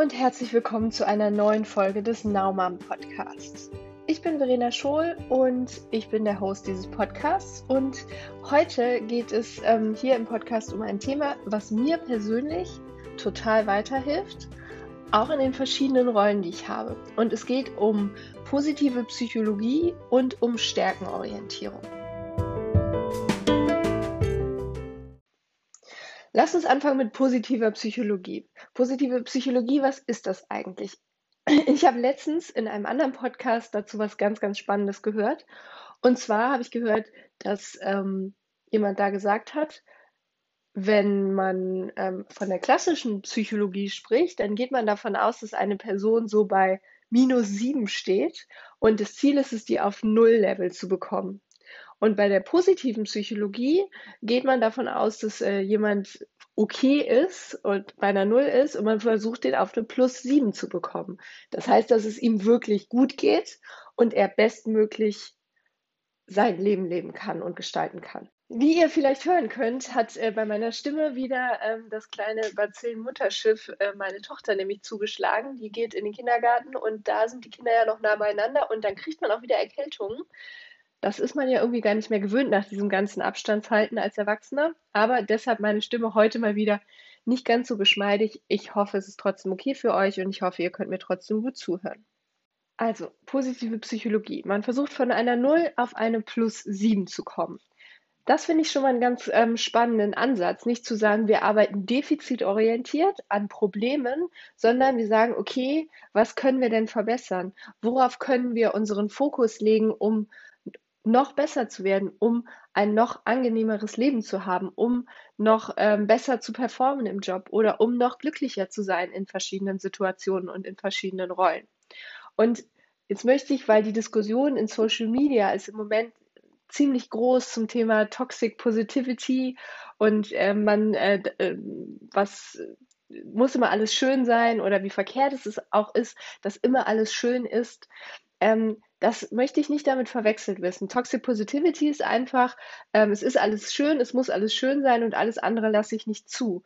und herzlich willkommen zu einer neuen Folge des Naumann Podcasts. Ich bin Verena Schohl und ich bin der Host dieses Podcasts. Und heute geht es ähm, hier im Podcast um ein Thema, was mir persönlich total weiterhilft, auch in den verschiedenen Rollen, die ich habe. Und es geht um positive Psychologie und um Stärkenorientierung. Lass uns anfangen mit positiver Psychologie. Positive Psychologie, was ist das eigentlich? Ich habe letztens in einem anderen Podcast dazu was ganz, ganz Spannendes gehört. Und zwar habe ich gehört, dass ähm, jemand da gesagt hat, wenn man ähm, von der klassischen Psychologie spricht, dann geht man davon aus, dass eine Person so bei minus sieben steht und das Ziel ist es, die auf Null-Level zu bekommen. Und bei der positiven Psychologie geht man davon aus, dass äh, jemand okay ist und bei einer Null ist und man versucht, den auf eine Plus sieben zu bekommen. Das heißt, dass es ihm wirklich gut geht und er bestmöglich sein Leben leben kann und gestalten kann. Wie ihr vielleicht hören könnt, hat äh, bei meiner Stimme wieder ähm, das kleine Bazillen-Mutterschiff äh, meine Tochter nämlich zugeschlagen. Die geht in den Kindergarten und da sind die Kinder ja noch nah beieinander und dann kriegt man auch wieder Erkältungen. Das ist man ja irgendwie gar nicht mehr gewöhnt nach diesem ganzen Abstandshalten als Erwachsener. Aber deshalb meine Stimme heute mal wieder nicht ganz so geschmeidig. Ich hoffe, es ist trotzdem okay für euch und ich hoffe, ihr könnt mir trotzdem gut zuhören. Also, positive Psychologie. Man versucht von einer 0 auf eine plus 7 zu kommen. Das finde ich schon mal einen ganz ähm, spannenden Ansatz. Nicht zu sagen, wir arbeiten defizitorientiert an Problemen, sondern wir sagen, okay, was können wir denn verbessern? Worauf können wir unseren Fokus legen, um noch besser zu werden, um ein noch angenehmeres Leben zu haben, um noch ähm, besser zu performen im Job oder um noch glücklicher zu sein in verschiedenen Situationen und in verschiedenen Rollen. Und jetzt möchte ich, weil die Diskussion in Social Media ist im Moment ziemlich groß zum Thema Toxic Positivity und äh, man, äh, äh, was muss immer alles schön sein oder wie verkehrt es auch ist, dass immer alles schön ist. Ähm, das möchte ich nicht damit verwechselt wissen. Toxic Positivity ist einfach, ähm, es ist alles schön, es muss alles schön sein und alles andere lasse ich nicht zu.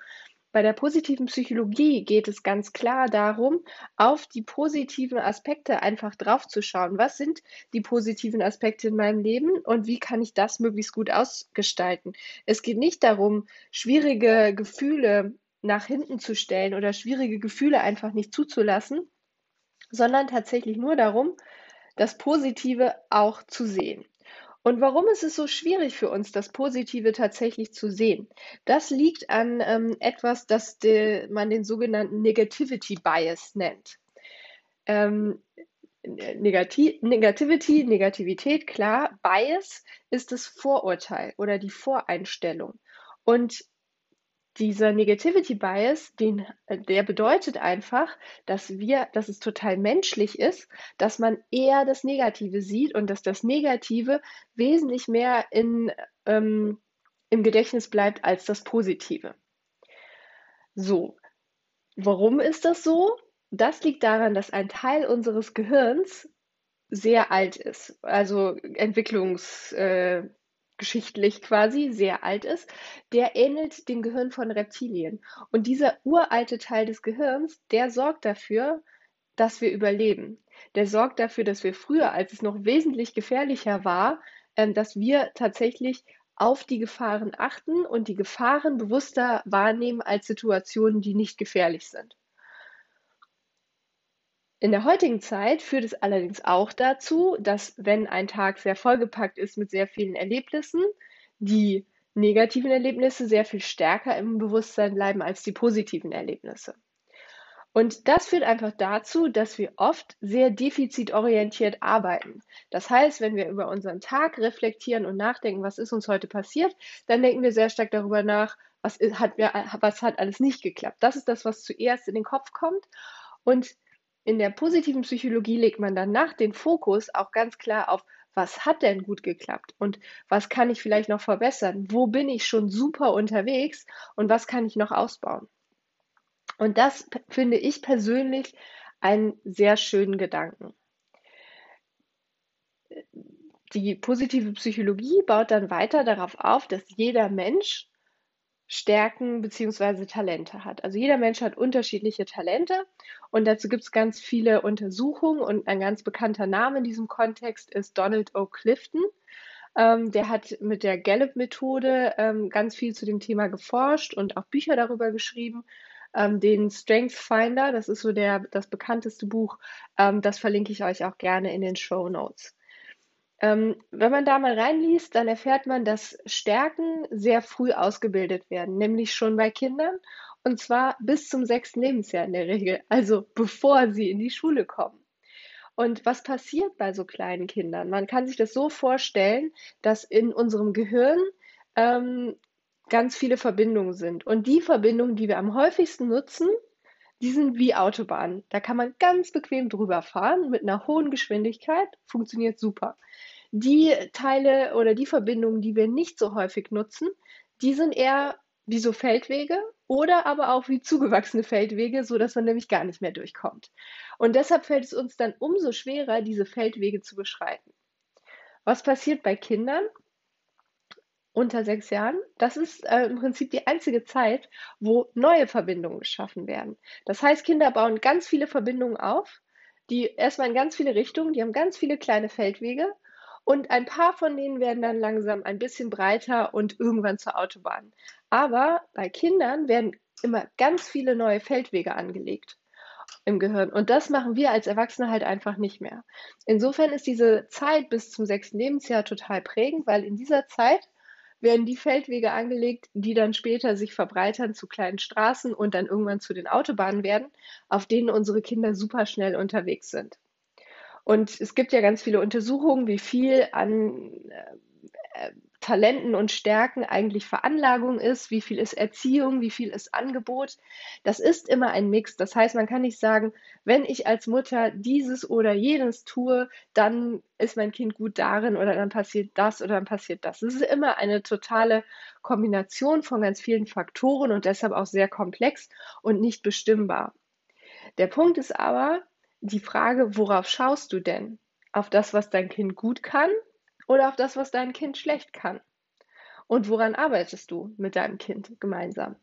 Bei der positiven Psychologie geht es ganz klar darum, auf die positiven Aspekte einfach draufzuschauen. Was sind die positiven Aspekte in meinem Leben und wie kann ich das möglichst gut ausgestalten? Es geht nicht darum, schwierige Gefühle nach hinten zu stellen oder schwierige Gefühle einfach nicht zuzulassen, sondern tatsächlich nur darum, das Positive auch zu sehen. Und warum ist es so schwierig für uns, das Positive tatsächlich zu sehen? Das liegt an ähm, etwas, das de, man den sogenannten Negativity Bias nennt. Ähm, Negati Negativity, Negativität, klar. Bias ist das Vorurteil oder die Voreinstellung. Und dieser Negativity Bias, den, äh, der bedeutet einfach, dass wir, dass es total menschlich ist, dass man eher das Negative sieht und dass das Negative wesentlich mehr in, ähm, im Gedächtnis bleibt als das Positive. So, warum ist das so? Das liegt daran, dass ein Teil unseres Gehirns sehr alt ist, also Entwicklungs, äh, geschichtlich quasi sehr alt ist, der ähnelt dem Gehirn von Reptilien. Und dieser uralte Teil des Gehirns, der sorgt dafür, dass wir überleben. Der sorgt dafür, dass wir früher, als es noch wesentlich gefährlicher war, ähm, dass wir tatsächlich auf die Gefahren achten und die Gefahren bewusster wahrnehmen als Situationen, die nicht gefährlich sind. In der heutigen Zeit führt es allerdings auch dazu, dass wenn ein Tag sehr vollgepackt ist mit sehr vielen Erlebnissen, die negativen Erlebnisse sehr viel stärker im Bewusstsein bleiben als die positiven Erlebnisse. Und das führt einfach dazu, dass wir oft sehr defizitorientiert arbeiten. Das heißt, wenn wir über unseren Tag reflektieren und nachdenken, was ist uns heute passiert, dann denken wir sehr stark darüber nach, was hat, was hat alles nicht geklappt. Das ist das, was zuerst in den Kopf kommt. Und in der positiven Psychologie legt man danach den Fokus auch ganz klar auf, was hat denn gut geklappt und was kann ich vielleicht noch verbessern? Wo bin ich schon super unterwegs und was kann ich noch ausbauen? Und das finde ich persönlich einen sehr schönen Gedanken. Die positive Psychologie baut dann weiter darauf auf, dass jeder Mensch Stärken bzw. Talente hat. Also jeder Mensch hat unterschiedliche Talente und dazu gibt es ganz viele Untersuchungen und ein ganz bekannter Name in diesem Kontext ist Donald O. Clifton. Ähm, der hat mit der Gallup-Methode ähm, ganz viel zu dem Thema geforscht und auch Bücher darüber geschrieben. Ähm, den Strength Finder, das ist so der, das bekannteste Buch, ähm, das verlinke ich euch auch gerne in den Show Notes. Ähm, wenn man da mal reinliest, dann erfährt man, dass Stärken sehr früh ausgebildet werden, nämlich schon bei Kindern und zwar bis zum sechsten Lebensjahr in der Regel, also bevor sie in die Schule kommen. Und was passiert bei so kleinen Kindern? Man kann sich das so vorstellen, dass in unserem Gehirn ähm, ganz viele Verbindungen sind. Und die Verbindungen, die wir am häufigsten nutzen, die sind wie Autobahnen. Da kann man ganz bequem drüber fahren mit einer hohen Geschwindigkeit, funktioniert super. Die Teile oder die Verbindungen, die wir nicht so häufig nutzen, die sind eher wie so Feldwege oder aber auch wie zugewachsene Feldwege, so dass man nämlich gar nicht mehr durchkommt. Und deshalb fällt es uns dann umso schwerer, diese Feldwege zu beschreiten. Was passiert bei Kindern unter sechs Jahren? Das ist äh, im Prinzip die einzige Zeit, wo neue Verbindungen geschaffen werden. Das heißt, Kinder bauen ganz viele Verbindungen auf, die erstmal in ganz viele Richtungen, die haben ganz viele kleine Feldwege und ein paar von denen werden dann langsam ein bisschen breiter und irgendwann zur Autobahn. Aber bei Kindern werden immer ganz viele neue Feldwege angelegt im Gehirn. Und das machen wir als Erwachsene halt einfach nicht mehr. Insofern ist diese Zeit bis zum sechsten Lebensjahr total prägend, weil in dieser Zeit werden die Feldwege angelegt, die dann später sich verbreitern zu kleinen Straßen und dann irgendwann zu den Autobahnen werden, auf denen unsere Kinder super schnell unterwegs sind. Und es gibt ja ganz viele Untersuchungen, wie viel an äh, Talenten und Stärken eigentlich Veranlagung ist, wie viel ist Erziehung, wie viel ist Angebot. Das ist immer ein Mix. Das heißt, man kann nicht sagen, wenn ich als Mutter dieses oder jenes tue, dann ist mein Kind gut darin oder dann passiert das oder dann passiert das. Es ist immer eine totale Kombination von ganz vielen Faktoren und deshalb auch sehr komplex und nicht bestimmbar. Der Punkt ist aber, die Frage, worauf schaust du denn? Auf das, was dein Kind gut kann oder auf das, was dein Kind schlecht kann? Und woran arbeitest du mit deinem Kind gemeinsam?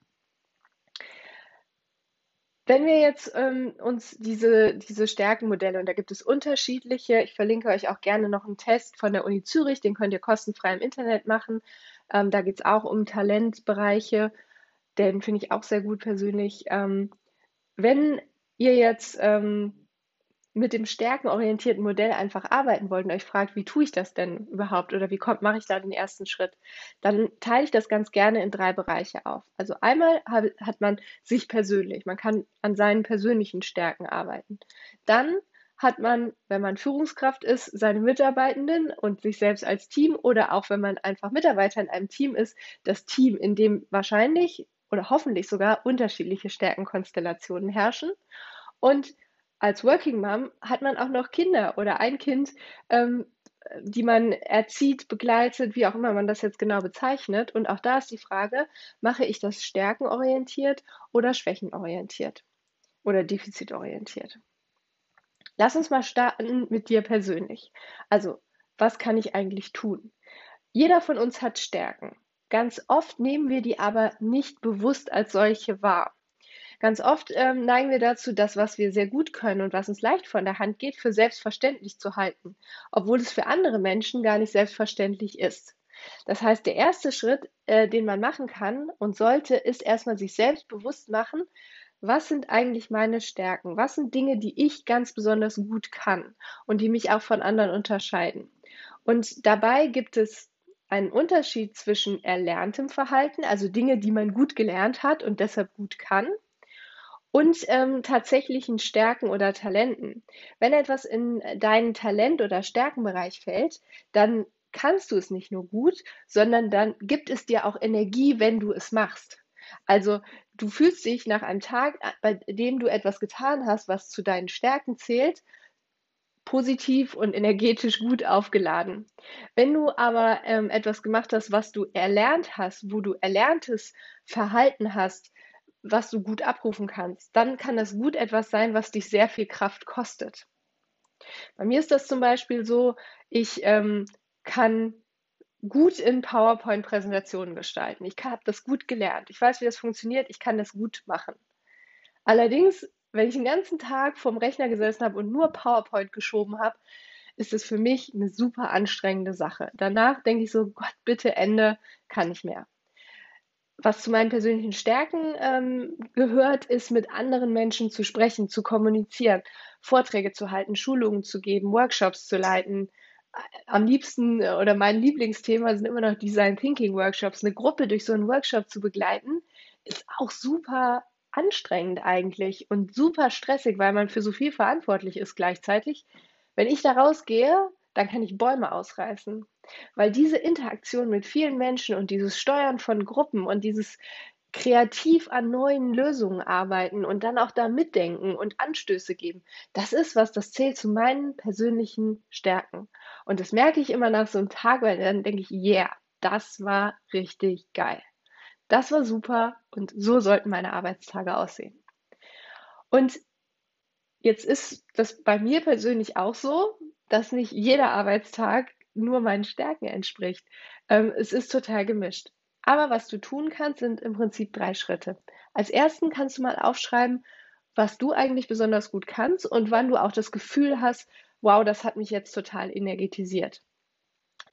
Wenn wir jetzt ähm, uns diese, diese Stärkenmodelle, und da gibt es unterschiedliche, ich verlinke euch auch gerne noch einen Test von der Uni Zürich, den könnt ihr kostenfrei im Internet machen. Ähm, da geht es auch um Talentbereiche, den finde ich auch sehr gut persönlich. Ähm, wenn ihr jetzt ähm, mit dem stärkenorientierten Modell einfach arbeiten wollt und euch fragt, wie tue ich das denn überhaupt oder wie mache ich da den ersten Schritt, dann teile ich das ganz gerne in drei Bereiche auf. Also einmal hat man sich persönlich, man kann an seinen persönlichen Stärken arbeiten. Dann hat man, wenn man Führungskraft ist, seine Mitarbeitenden und sich selbst als Team oder auch wenn man einfach Mitarbeiter in einem Team ist, das Team, in dem wahrscheinlich oder hoffentlich sogar unterschiedliche Stärkenkonstellationen herrschen. Und als Working Mom hat man auch noch Kinder oder ein Kind, ähm, die man erzieht, begleitet, wie auch immer man das jetzt genau bezeichnet. Und auch da ist die Frage, mache ich das stärkenorientiert oder schwächenorientiert oder defizitorientiert? Lass uns mal starten mit dir persönlich. Also, was kann ich eigentlich tun? Jeder von uns hat Stärken. Ganz oft nehmen wir die aber nicht bewusst als solche wahr. Ganz oft ähm, neigen wir dazu, das, was wir sehr gut können und was uns leicht von der Hand geht, für selbstverständlich zu halten, obwohl es für andere Menschen gar nicht selbstverständlich ist. Das heißt, der erste Schritt, äh, den man machen kann und sollte, ist erstmal sich selbst bewusst machen, was sind eigentlich meine Stärken? Was sind Dinge, die ich ganz besonders gut kann und die mich auch von anderen unterscheiden? Und dabei gibt es einen Unterschied zwischen erlerntem Verhalten, also Dinge, die man gut gelernt hat und deshalb gut kann, und ähm, tatsächlichen Stärken oder Talenten. Wenn etwas in deinen Talent- oder Stärkenbereich fällt, dann kannst du es nicht nur gut, sondern dann gibt es dir auch Energie, wenn du es machst. Also du fühlst dich nach einem Tag, äh, bei dem du etwas getan hast, was zu deinen Stärken zählt, positiv und energetisch gut aufgeladen. Wenn du aber ähm, etwas gemacht hast, was du erlernt hast, wo du erlerntes Verhalten hast, was du gut abrufen kannst, dann kann das gut etwas sein, was dich sehr viel Kraft kostet. Bei mir ist das zum Beispiel so, ich ähm, kann gut in PowerPoint-Präsentationen gestalten. Ich habe das gut gelernt. Ich weiß, wie das funktioniert. Ich kann das gut machen. Allerdings, wenn ich den ganzen Tag vorm Rechner gesessen habe und nur PowerPoint geschoben habe, ist es für mich eine super anstrengende Sache. Danach denke ich so, Gott, bitte Ende, kann ich mehr. Was zu meinen persönlichen Stärken ähm, gehört, ist mit anderen Menschen zu sprechen, zu kommunizieren, Vorträge zu halten, Schulungen zu geben, Workshops zu leiten, am liebsten äh, oder mein Lieblingsthema sind immer noch Design Thinking Workshops. Eine Gruppe durch so einen Workshop zu begleiten, ist auch super anstrengend eigentlich und super stressig, weil man für so viel verantwortlich ist gleichzeitig. Wenn ich da rausgehe, dann kann ich Bäume ausreißen. Weil diese Interaktion mit vielen Menschen und dieses Steuern von Gruppen und dieses kreativ an neuen Lösungen arbeiten und dann auch da mitdenken und Anstöße geben. Das ist was, das zählt zu meinen persönlichen Stärken. Und das merke ich immer nach so einem Tag, weil dann denke ich, yeah, das war richtig geil. Das war super und so sollten meine Arbeitstage aussehen. Und jetzt ist das bei mir persönlich auch so, dass nicht jeder Arbeitstag nur meinen Stärken entspricht. Ähm, es ist total gemischt. Aber was du tun kannst, sind im Prinzip drei Schritte. Als ersten kannst du mal aufschreiben, was du eigentlich besonders gut kannst und wann du auch das Gefühl hast, wow, das hat mich jetzt total energetisiert.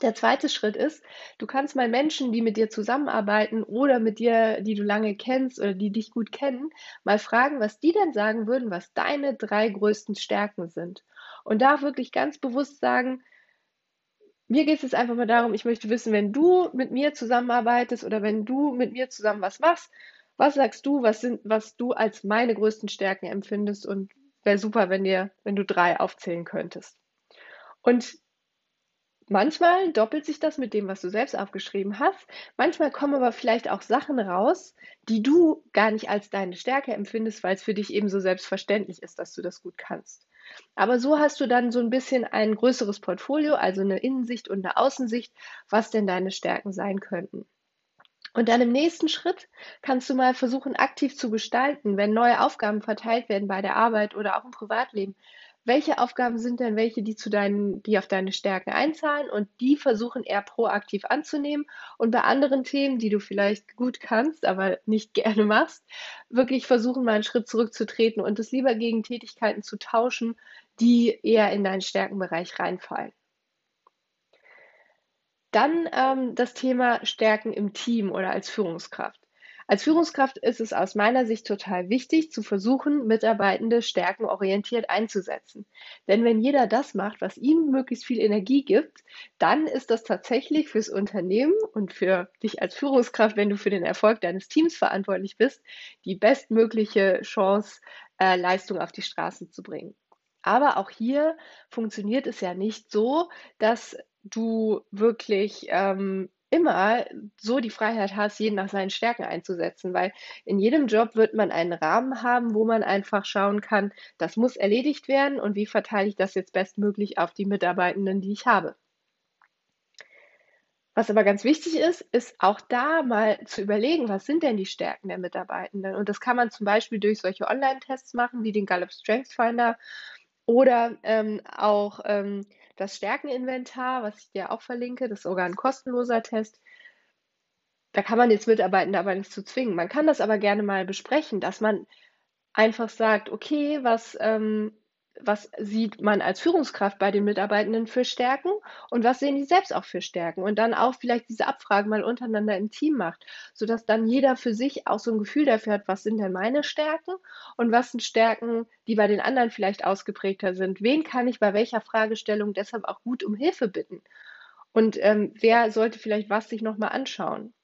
Der zweite Schritt ist, du kannst mal Menschen, die mit dir zusammenarbeiten oder mit dir, die du lange kennst oder die dich gut kennen, mal fragen, was die denn sagen würden, was deine drei größten Stärken sind. Und da wirklich ganz bewusst sagen, mir geht es jetzt einfach mal darum, ich möchte wissen, wenn du mit mir zusammenarbeitest oder wenn du mit mir zusammen was machst, was sagst du, was sind, was du als meine größten Stärken empfindest und wäre super, wenn dir, wenn du drei aufzählen könntest. Und manchmal doppelt sich das mit dem, was du selbst aufgeschrieben hast. Manchmal kommen aber vielleicht auch Sachen raus, die du gar nicht als deine Stärke empfindest, weil es für dich eben so selbstverständlich ist, dass du das gut kannst. Aber so hast du dann so ein bisschen ein größeres Portfolio, also eine Innensicht und eine Außensicht, was denn deine Stärken sein könnten. Und dann im nächsten Schritt kannst du mal versuchen, aktiv zu gestalten, wenn neue Aufgaben verteilt werden bei der Arbeit oder auch im Privatleben welche Aufgaben sind denn welche, die zu deinen, die auf deine Stärken einzahlen und die versuchen eher proaktiv anzunehmen und bei anderen Themen, die du vielleicht gut kannst, aber nicht gerne machst, wirklich versuchen mal einen Schritt zurückzutreten und es lieber gegen Tätigkeiten zu tauschen, die eher in deinen Stärkenbereich reinfallen. Dann ähm, das Thema Stärken im Team oder als Führungskraft. Als Führungskraft ist es aus meiner Sicht total wichtig, zu versuchen, Mitarbeitende stärkenorientiert einzusetzen. Denn wenn jeder das macht, was ihm möglichst viel Energie gibt, dann ist das tatsächlich fürs Unternehmen und für dich als Führungskraft, wenn du für den Erfolg deines Teams verantwortlich bist, die bestmögliche Chance, äh, Leistung auf die Straße zu bringen. Aber auch hier funktioniert es ja nicht so, dass du wirklich ähm, immer so die Freiheit hast, jeden nach seinen Stärken einzusetzen, weil in jedem Job wird man einen Rahmen haben, wo man einfach schauen kann, das muss erledigt werden und wie verteile ich das jetzt bestmöglich auf die Mitarbeitenden, die ich habe. Was aber ganz wichtig ist, ist auch da mal zu überlegen, was sind denn die Stärken der Mitarbeitenden? Und das kann man zum Beispiel durch solche Online-Tests machen, wie den Gallup Strengths Finder oder ähm, auch ähm, das Stärkeninventar, was ich dir auch verlinke, das ist sogar ein kostenloser Test. Da kann man jetzt Mitarbeitende aber nicht zu zwingen. Man kann das aber gerne mal besprechen, dass man einfach sagt, okay, was ähm, was sieht man als Führungskraft bei den Mitarbeitenden für Stärken und was sehen die selbst auch für Stärken und dann auch vielleicht diese Abfragen mal untereinander im Team macht, sodass dann jeder für sich auch so ein Gefühl dafür hat, was sind denn meine Stärken und was sind Stärken, die bei den anderen vielleicht ausgeprägter sind. Wen kann ich bei welcher Fragestellung deshalb auch gut um Hilfe bitten? Und ähm, wer sollte vielleicht was sich nochmal anschauen?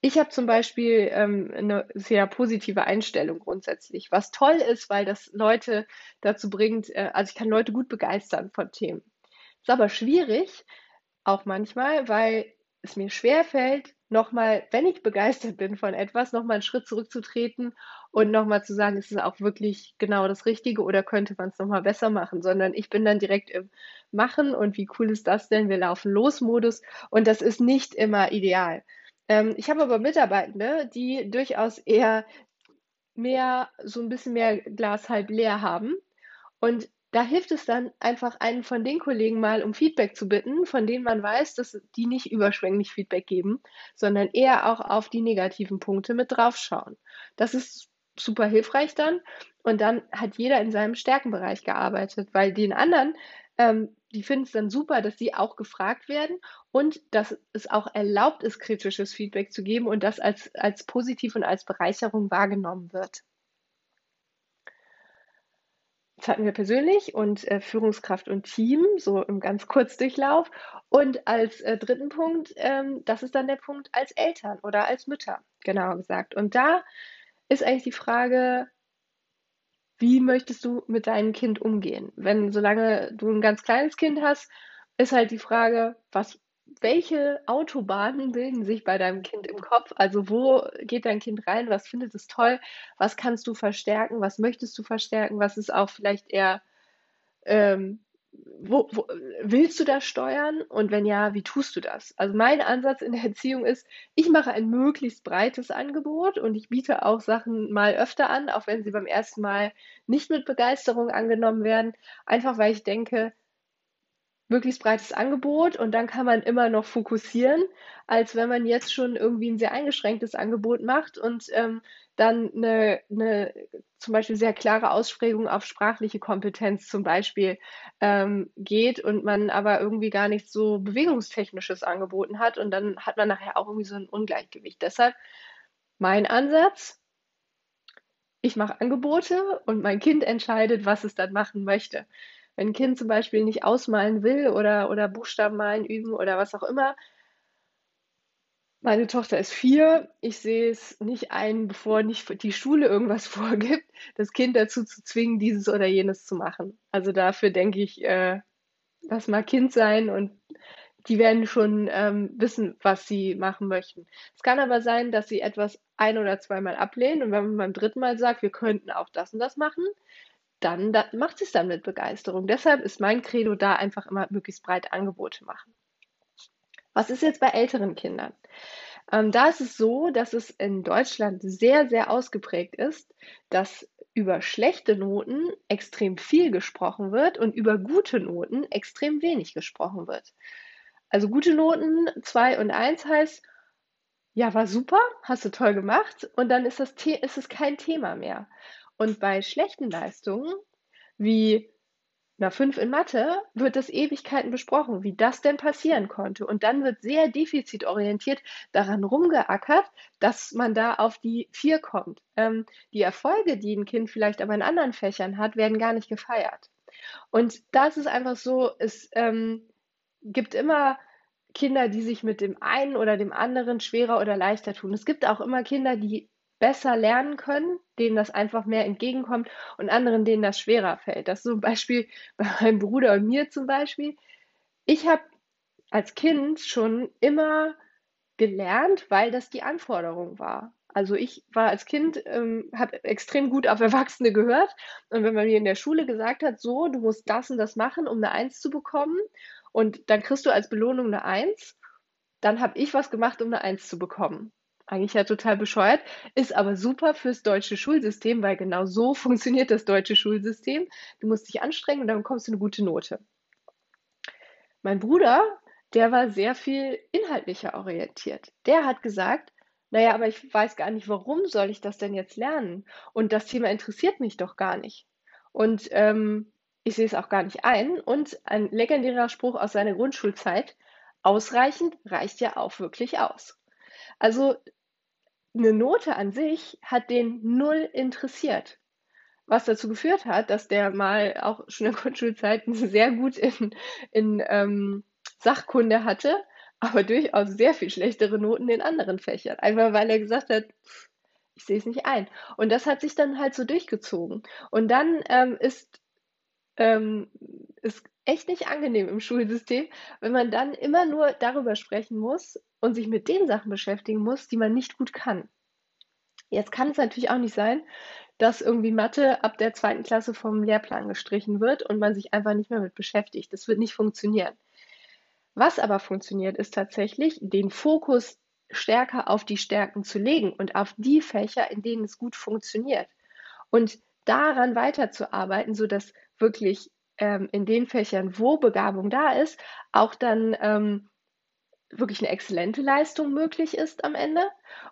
Ich habe zum Beispiel ähm, eine sehr positive Einstellung grundsätzlich, was toll ist, weil das Leute dazu bringt, äh, also ich kann Leute gut begeistern von Themen. Ist aber schwierig, auch manchmal, weil es mir schwerfällt, nochmal, wenn ich begeistert bin von etwas, nochmal einen Schritt zurückzutreten und nochmal zu sagen, ist es auch wirklich genau das Richtige oder könnte man es nochmal besser machen, sondern ich bin dann direkt im Machen und wie cool ist das denn? Wir laufen los Modus und das ist nicht immer ideal. Ähm, ich habe aber Mitarbeitende, die durchaus eher mehr, so ein bisschen mehr Glas halb leer haben. Und da hilft es dann einfach, einen von den Kollegen mal um Feedback zu bitten, von denen man weiß, dass die nicht überschwänglich Feedback geben, sondern eher auch auf die negativen Punkte mit draufschauen. Das ist super hilfreich dann. Und dann hat jeder in seinem Stärkenbereich gearbeitet, weil den anderen, ähm, die finden es dann super, dass sie auch gefragt werden und dass es auch erlaubt ist, kritisches Feedback zu geben und das als, als positiv und als Bereicherung wahrgenommen wird. Das hatten wir persönlich und äh, Führungskraft und Team, so im ganz Kurzdurchlauf. Und als äh, dritten Punkt, ähm, das ist dann der Punkt als Eltern oder als Mütter, genauer gesagt. Und da ist eigentlich die Frage, wie möchtest du mit deinem Kind umgehen? Wenn, solange du ein ganz kleines Kind hast, ist halt die Frage, was welche Autobahnen bilden sich bei deinem Kind im Kopf? Also wo geht dein Kind rein? Was findet es toll? Was kannst du verstärken? Was möchtest du verstärken? Was ist auch vielleicht eher, ähm, wo, wo, willst du das steuern? Und wenn ja, wie tust du das? Also mein Ansatz in der Erziehung ist, ich mache ein möglichst breites Angebot und ich biete auch Sachen mal öfter an, auch wenn sie beim ersten Mal nicht mit Begeisterung angenommen werden, einfach weil ich denke, möglichst breites Angebot und dann kann man immer noch fokussieren, als wenn man jetzt schon irgendwie ein sehr eingeschränktes Angebot macht und ähm, dann eine, eine zum Beispiel sehr klare Ausprägung auf sprachliche Kompetenz zum Beispiel ähm, geht und man aber irgendwie gar nichts so bewegungstechnisches angeboten hat und dann hat man nachher auch irgendwie so ein Ungleichgewicht. Deshalb mein Ansatz, ich mache Angebote und mein Kind entscheidet, was es dann machen möchte. Wenn ein Kind zum Beispiel nicht ausmalen will oder, oder Buchstaben malen üben oder was auch immer, meine Tochter ist vier. Ich sehe es nicht ein, bevor nicht die Schule irgendwas vorgibt, das Kind dazu zu zwingen, dieses oder jenes zu machen. Also dafür denke ich, äh, das mag Kind sein und die werden schon ähm, wissen, was sie machen möchten. Es kann aber sein, dass sie etwas ein oder zweimal ablehnen und wenn man beim dritten Mal sagt, wir könnten auch das und das machen, dann da, macht es dann mit Begeisterung. Deshalb ist mein Credo da einfach immer möglichst breit Angebote machen. Was ist jetzt bei älteren Kindern? Ähm, da ist es so, dass es in Deutschland sehr, sehr ausgeprägt ist, dass über schlechte Noten extrem viel gesprochen wird und über gute Noten extrem wenig gesprochen wird. Also gute Noten 2 und 1 heißt, ja, war super, hast du toll gemacht und dann ist, das ist es kein Thema mehr. Und bei schlechten Leistungen wie einer 5 in Mathe wird das Ewigkeiten besprochen, wie das denn passieren konnte. Und dann wird sehr defizitorientiert daran rumgeackert, dass man da auf die 4 kommt. Ähm, die Erfolge, die ein Kind vielleicht aber in anderen Fächern hat, werden gar nicht gefeiert. Und da ist einfach so, es ähm, gibt immer Kinder, die sich mit dem einen oder dem anderen schwerer oder leichter tun. Es gibt auch immer Kinder, die besser lernen können, denen das einfach mehr entgegenkommt und anderen, denen das schwerer fällt. Das ist ein Beispiel bei meinem Bruder und mir zum Beispiel. Ich habe als Kind schon immer gelernt, weil das die Anforderung war. Also ich war als Kind, ähm, habe extrem gut auf Erwachsene gehört. Und wenn man mir in der Schule gesagt hat, so, du musst das und das machen, um eine Eins zu bekommen, und dann kriegst du als Belohnung eine Eins, dann habe ich was gemacht, um eine Eins zu bekommen eigentlich ja total bescheuert, ist aber super fürs deutsche Schulsystem, weil genau so funktioniert das deutsche Schulsystem. Du musst dich anstrengen und dann bekommst du eine gute Note. Mein Bruder, der war sehr viel inhaltlicher orientiert. Der hat gesagt, naja, aber ich weiß gar nicht, warum soll ich das denn jetzt lernen? Und das Thema interessiert mich doch gar nicht. Und ähm, ich sehe es auch gar nicht ein. Und ein legendärer Spruch aus seiner Grundschulzeit, ausreichend reicht ja auch wirklich aus. Also eine Note an sich hat den null interessiert. Was dazu geführt hat, dass der mal auch schon in der Grundschulzeit sehr gut in, in ähm, Sachkunde hatte, aber durchaus sehr viel schlechtere Noten in anderen Fächern. Einfach weil er gesagt hat, ich sehe es nicht ein. Und das hat sich dann halt so durchgezogen. Und dann ähm, ist ähm, echt nicht angenehm im Schulsystem, wenn man dann immer nur darüber sprechen muss und sich mit den Sachen beschäftigen muss, die man nicht gut kann. Jetzt kann es natürlich auch nicht sein, dass irgendwie Mathe ab der zweiten Klasse vom Lehrplan gestrichen wird und man sich einfach nicht mehr mit beschäftigt. Das wird nicht funktionieren. Was aber funktioniert, ist tatsächlich, den Fokus stärker auf die Stärken zu legen und auf die Fächer, in denen es gut funktioniert. Und daran weiterzuarbeiten, sodass wirklich ähm, in den Fächern, wo Begabung da ist, auch dann ähm, wirklich eine exzellente Leistung möglich ist am Ende.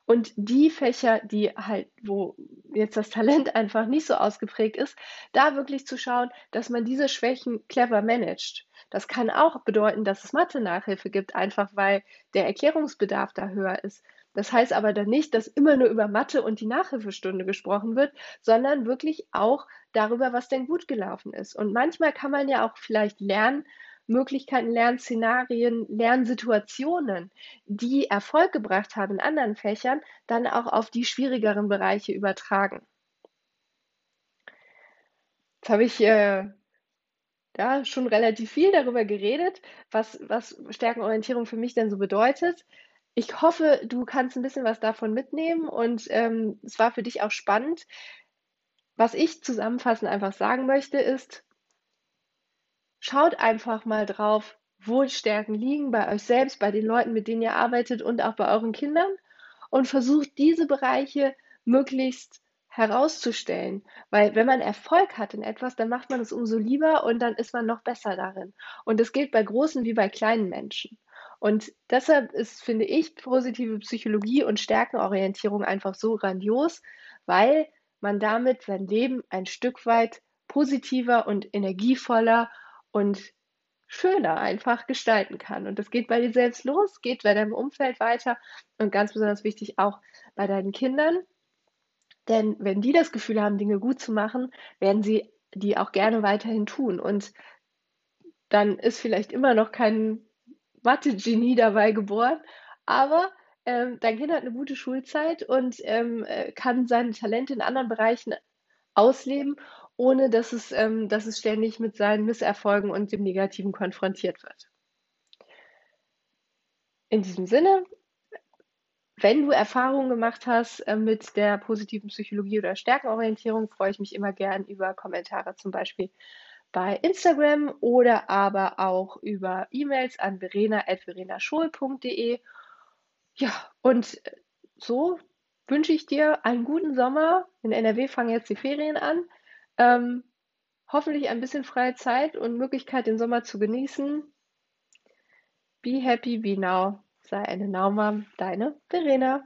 Und die Fächer, die halt, wo jetzt das Talent einfach nicht so ausgeprägt ist, da wirklich zu schauen, dass man diese Schwächen clever managt. Das kann auch bedeuten, dass es Mathe-Nachhilfe gibt, einfach weil der Erklärungsbedarf da höher ist. Das heißt aber dann nicht, dass immer nur über Mathe und die Nachhilfestunde gesprochen wird, sondern wirklich auch darüber, was denn gut gelaufen ist. Und manchmal kann man ja auch vielleicht lernen, Möglichkeiten, Lernszenarien, Lernsituationen, die Erfolg gebracht haben in anderen Fächern, dann auch auf die schwierigeren Bereiche übertragen. Jetzt habe ich äh, ja, schon relativ viel darüber geredet, was, was Stärkenorientierung für mich denn so bedeutet. Ich hoffe, du kannst ein bisschen was davon mitnehmen und ähm, es war für dich auch spannend. Was ich zusammenfassend einfach sagen möchte, ist, Schaut einfach mal drauf, wo Stärken liegen bei euch selbst, bei den Leuten, mit denen ihr arbeitet und auch bei euren Kindern und versucht diese Bereiche möglichst herauszustellen. Weil wenn man Erfolg hat in etwas, dann macht man es umso lieber und dann ist man noch besser darin. Und das gilt bei großen wie bei kleinen Menschen. Und deshalb ist, finde ich, positive Psychologie und Stärkenorientierung einfach so grandios, weil man damit sein Leben ein Stück weit positiver und energievoller und schöner einfach gestalten kann. Und das geht bei dir selbst los, geht bei deinem Umfeld weiter und ganz besonders wichtig auch bei deinen Kindern. Denn wenn die das Gefühl haben, Dinge gut zu machen, werden sie die auch gerne weiterhin tun. Und dann ist vielleicht immer noch kein Mathe-Genie dabei geboren, aber ähm, dein Kind hat eine gute Schulzeit und ähm, äh, kann seine Talente in anderen Bereichen ausleben ohne dass es, ähm, dass es ständig mit seinen Misserfolgen und dem Negativen konfrontiert wird. In diesem Sinne, wenn du Erfahrungen gemacht hast äh, mit der positiven Psychologie oder Stärkenorientierung, freue ich mich immer gern über Kommentare zum Beispiel bei Instagram oder aber auch über E-Mails an verena.verenaschul.de. Ja, und so wünsche ich dir einen guten Sommer. In NRW fangen jetzt die Ferien an. Ähm, hoffentlich ein bisschen freie Zeit und Möglichkeit, den Sommer zu genießen. Be happy, be now. Sei eine Naumam, deine Verena.